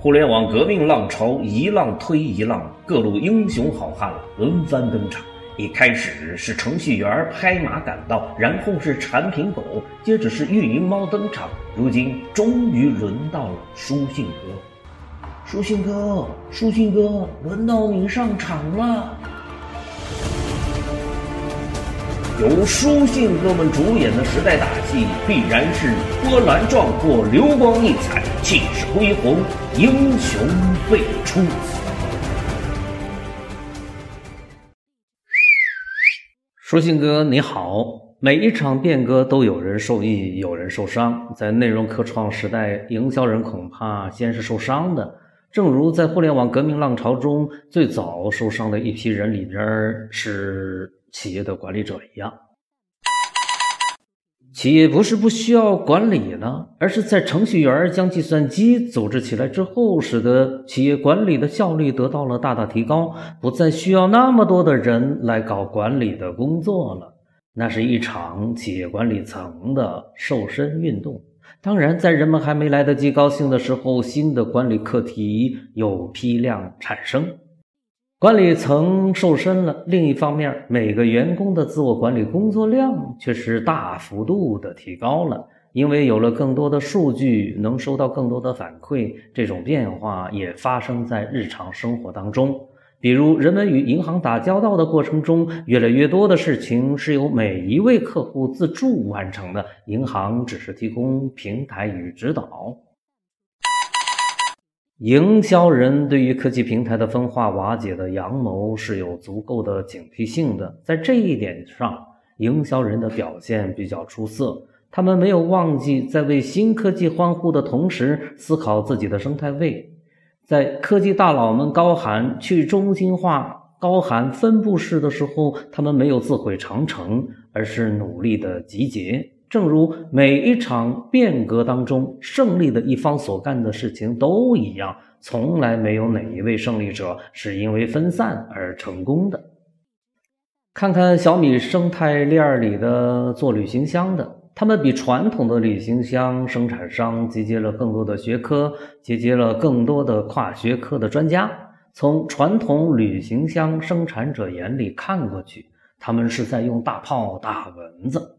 互联网革命浪潮一浪推一浪，各路英雄好汉轮番登场。一开始是程序员拍马赶到，然后是产品狗，接着是运营猫登场，如今终于轮到了书信哥。书信哥，书信哥，轮到你上场了。由书信哥们主演的时代大戏，必然是波澜壮阔、流光溢彩、气势恢宏、英雄辈出。书信哥你好，每一场变革都有人受益，有人受伤。在内容科创时代，营销人恐怕先是受伤的。正如在互联网革命浪潮中，最早受伤的一批人里边是。企业的管理者一样，企业不是不需要管理呢，而是在程序员将计算机组织起来之后，使得企业管理的效率得到了大大提高，不再需要那么多的人来搞管理的工作了。那是一场企业管理层的瘦身运动。当然，在人们还没来得及高兴的时候，新的管理课题又批量产生。管理层瘦身了，另一方面，每个员工的自我管理工作量却是大幅度的提高了，因为有了更多的数据，能收到更多的反馈。这种变化也发生在日常生活当中，比如人们与银行打交道的过程中，越来越多的事情是由每一位客户自助完成的，银行只是提供平台与指导。营销人对于科技平台的分化瓦解的阳谋是有足够的警惕性的，在这一点上，营销人的表现比较出色。他们没有忘记在为新科技欢呼的同时，思考自己的生态位。在科技大佬们高喊去中心化、高喊分布式的时候，他们没有自毁长城，而是努力的集结。正如每一场变革当中，胜利的一方所干的事情都一样，从来没有哪一位胜利者是因为分散而成功的。看看小米生态链里的做旅行箱的，他们比传统的旅行箱生产商集结了更多的学科，集结了更多的跨学科的专家。从传统旅行箱生产者眼里看过去，他们是在用大炮打蚊子。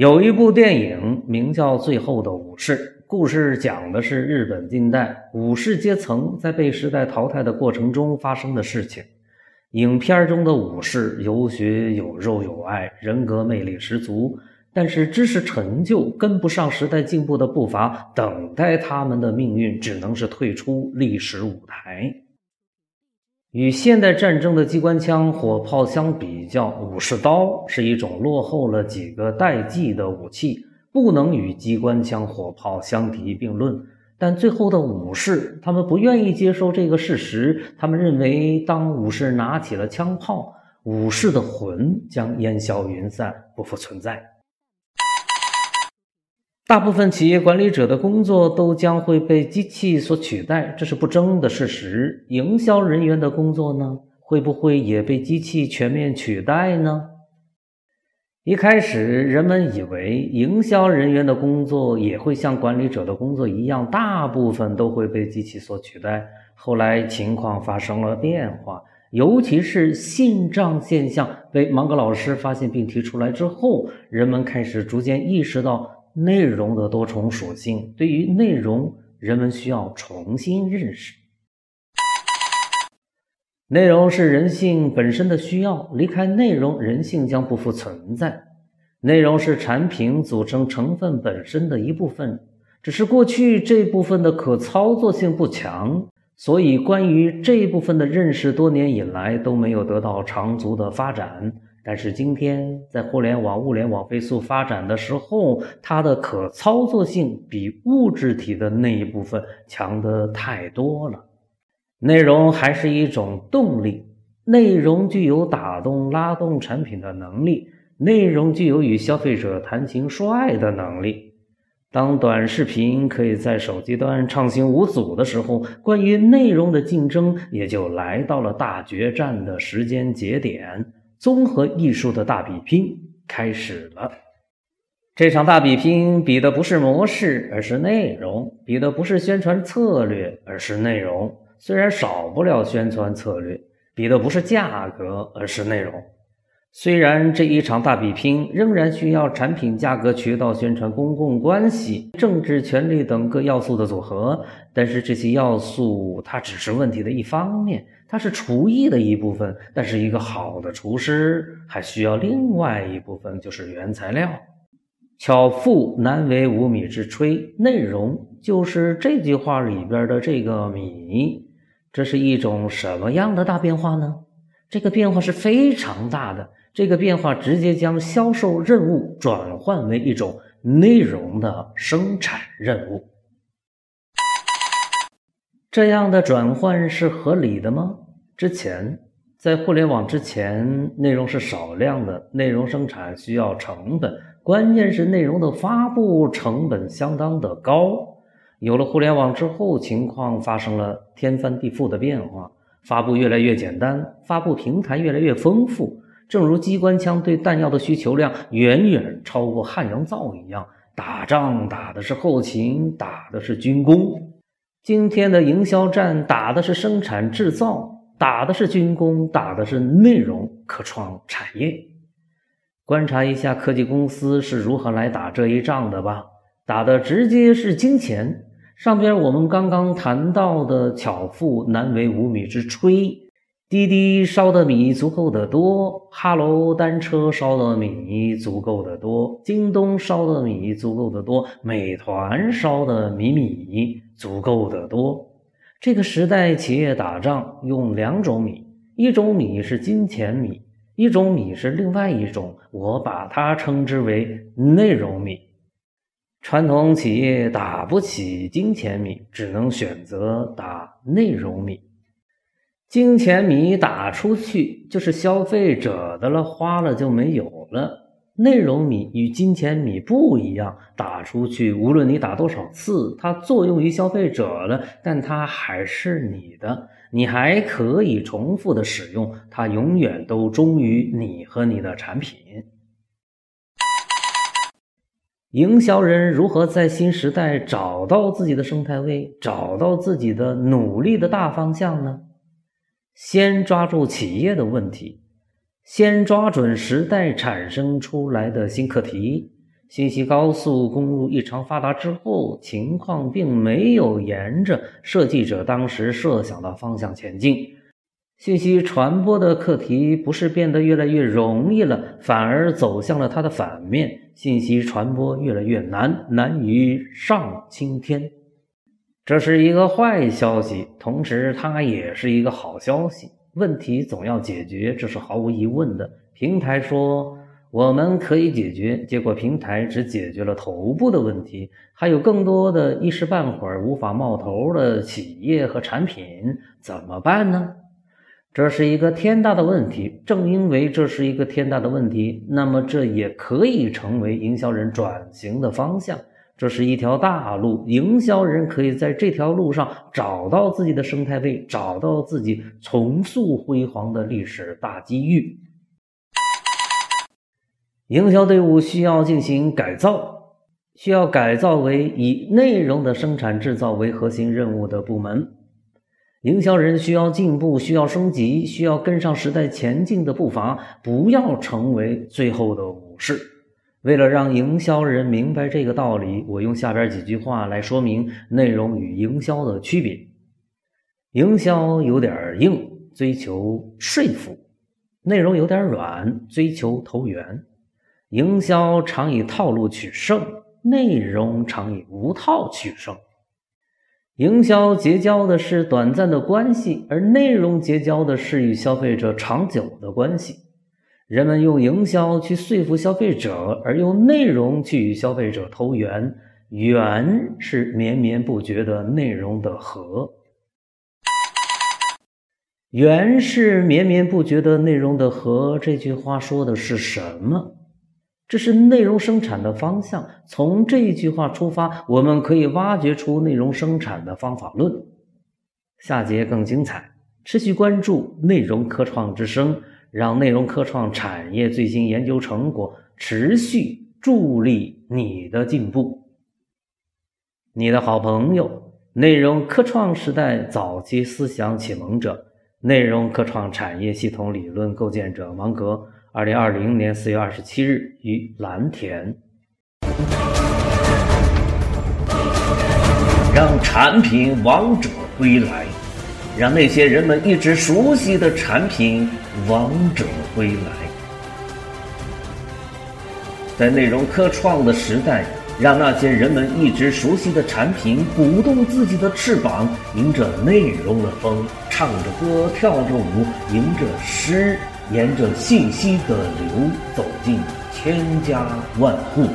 有一部电影名叫《最后的武士》，故事讲的是日本近代武士阶层在被时代淘汰的过程中发生的事情。影片中的武士有血有肉有爱，人格魅力十足，但是知识成就跟不上时代进步的步伐，等待他们的命运只能是退出历史舞台。与现代战争的机关枪、火炮相比较，武士刀是一种落后了几个代际的武器，不能与机关枪、火炮相提并论。但最后的武士，他们不愿意接受这个事实，他们认为，当武士拿起了枪炮，武士的魂将烟消云散，不复存在。大部分企业管理者的工作都将会被机器所取代，这是不争的事实。营销人员的工作呢，会不会也被机器全面取代呢？一开始，人们以为营销人员的工作也会像管理者的工作一样，大部分都会被机器所取代。后来，情况发生了变化，尤其是信账现象被芒格老师发现并提出来之后，人们开始逐渐意识到。内容的多重属性，对于内容，人们需要重新认识。内容是人性本身的需要，离开内容，人性将不复存在。内容是产品组成成分本身的一部分，只是过去这部分的可操作性不强，所以关于这一部分的认识，多年以来都没有得到长足的发展。但是今天，在互联网、物联网飞速发展的时候，它的可操作性比物质体的那一部分强的太多了。内容还是一种动力，内容具有打动、拉动产品的能力，内容具有与消费者谈情说爱的能力。当短视频可以在手机端畅行无阻的时候，关于内容的竞争也就来到了大决战的时间节点。综合艺术的大比拼开始了。这场大比拼比的不是模式，而是内容；比的不是宣传策略，而是内容。虽然少不了宣传策略，比的不是价格，而是内容。虽然这一场大比拼仍然需要产品、价格、渠道、宣传、公共关系、政治、权力等各要素的组合，但是这些要素它只是问题的一方面，它是厨艺的一部分。但是一个好的厨师还需要另外一部分，就是原材料。巧妇难为无米之炊，内容就是这句话里边的这个米。这是一种什么样的大变化呢？这个变化是非常大的。这个变化直接将销售任务转换为一种内容的生产任务，这样的转换是合理的吗？之前在互联网之前，内容是少量的，内容生产需要成本，关键是内容的发布成本相当的高。有了互联网之后，情况发生了天翻地覆的变化，发布越来越简单，发布平台越来越丰富。正如机关枪对弹药的需求量远远超过汉阳造一样，打仗打的是后勤，打的是军工。今天的营销战打的是生产制造，打的是军工，打的是内容科创产业。观察一下科技公司是如何来打这一仗的吧，打的直接是金钱。上边我们刚刚谈到的“巧妇难为无米之炊”。滴滴烧的米足够的多，哈喽单车烧的米足够的多，京东烧的米足够的多，美团烧的米米足够的多。这个时代企业打仗用两种米，一种米是金钱米，一种米是另外一种，我把它称之为内容米。传统企业打不起金钱米，只能选择打内容米。金钱米打出去就是消费者的了，花了就没有了。内容米与金钱米不一样，打出去无论你打多少次，它作用于消费者了，但它还是你的，你还可以重复的使用，它永远都忠于你和你的产品。营销人如何在新时代找到自己的生态位，找到自己的努力的大方向呢？先抓住企业的问题，先抓准时代产生出来的新课题。信息高速公路异常发达之后，情况并没有沿着设计者当时设想的方向前进。信息传播的课题不是变得越来越容易了，反而走向了它的反面。信息传播越来越难，难于上青天。这是一个坏消息，同时它也是一个好消息。问题总要解决，这是毫无疑问的。平台说我们可以解决，结果平台只解决了头部的问题，还有更多的一时半会儿无法冒头的企业和产品，怎么办呢？这是一个天大的问题。正因为这是一个天大的问题，那么这也可以成为营销人转型的方向。这是一条大路，营销人可以在这条路上找到自己的生态位，找到自己重塑辉煌的历史大机遇。营销队伍需要进行改造，需要改造为以内容的生产制造为核心任务的部门。营销人需要进步，需要升级，需要跟上时代前进的步伐，不要成为最后的武士。为了让营销人明白这个道理，我用下边几句话来说明内容与营销的区别。营销有点硬，追求说服；内容有点软，追求投缘。营销常以套路取胜，内容常以无套取胜。营销结交的是短暂的关系，而内容结交的是与消费者长久的关系。人们用营销去说服消费者，而用内容去与消费者投缘。缘是绵绵不绝的内容的河，缘是绵绵不绝的内容的河。这句话说的是什么？这是内容生产的方向。从这一句话出发，我们可以挖掘出内容生产的方法论。下节更精彩，持续关注内容科创之声。让内容科创产业最新研究成果持续助力你的进步。你的好朋友，内容科创时代早期思想启蒙者，内容科创产业系统理论构建者芒格，二零二零年四月二十七日于蓝田。让产品王者归来，让那些人们一直熟悉的产品王者归来。在内容科创的时代，让那些人们一直熟悉的产品鼓动自己的翅膀，迎着内容的风，唱着歌，跳着舞，迎着诗，沿着信息的流，走进千家万户。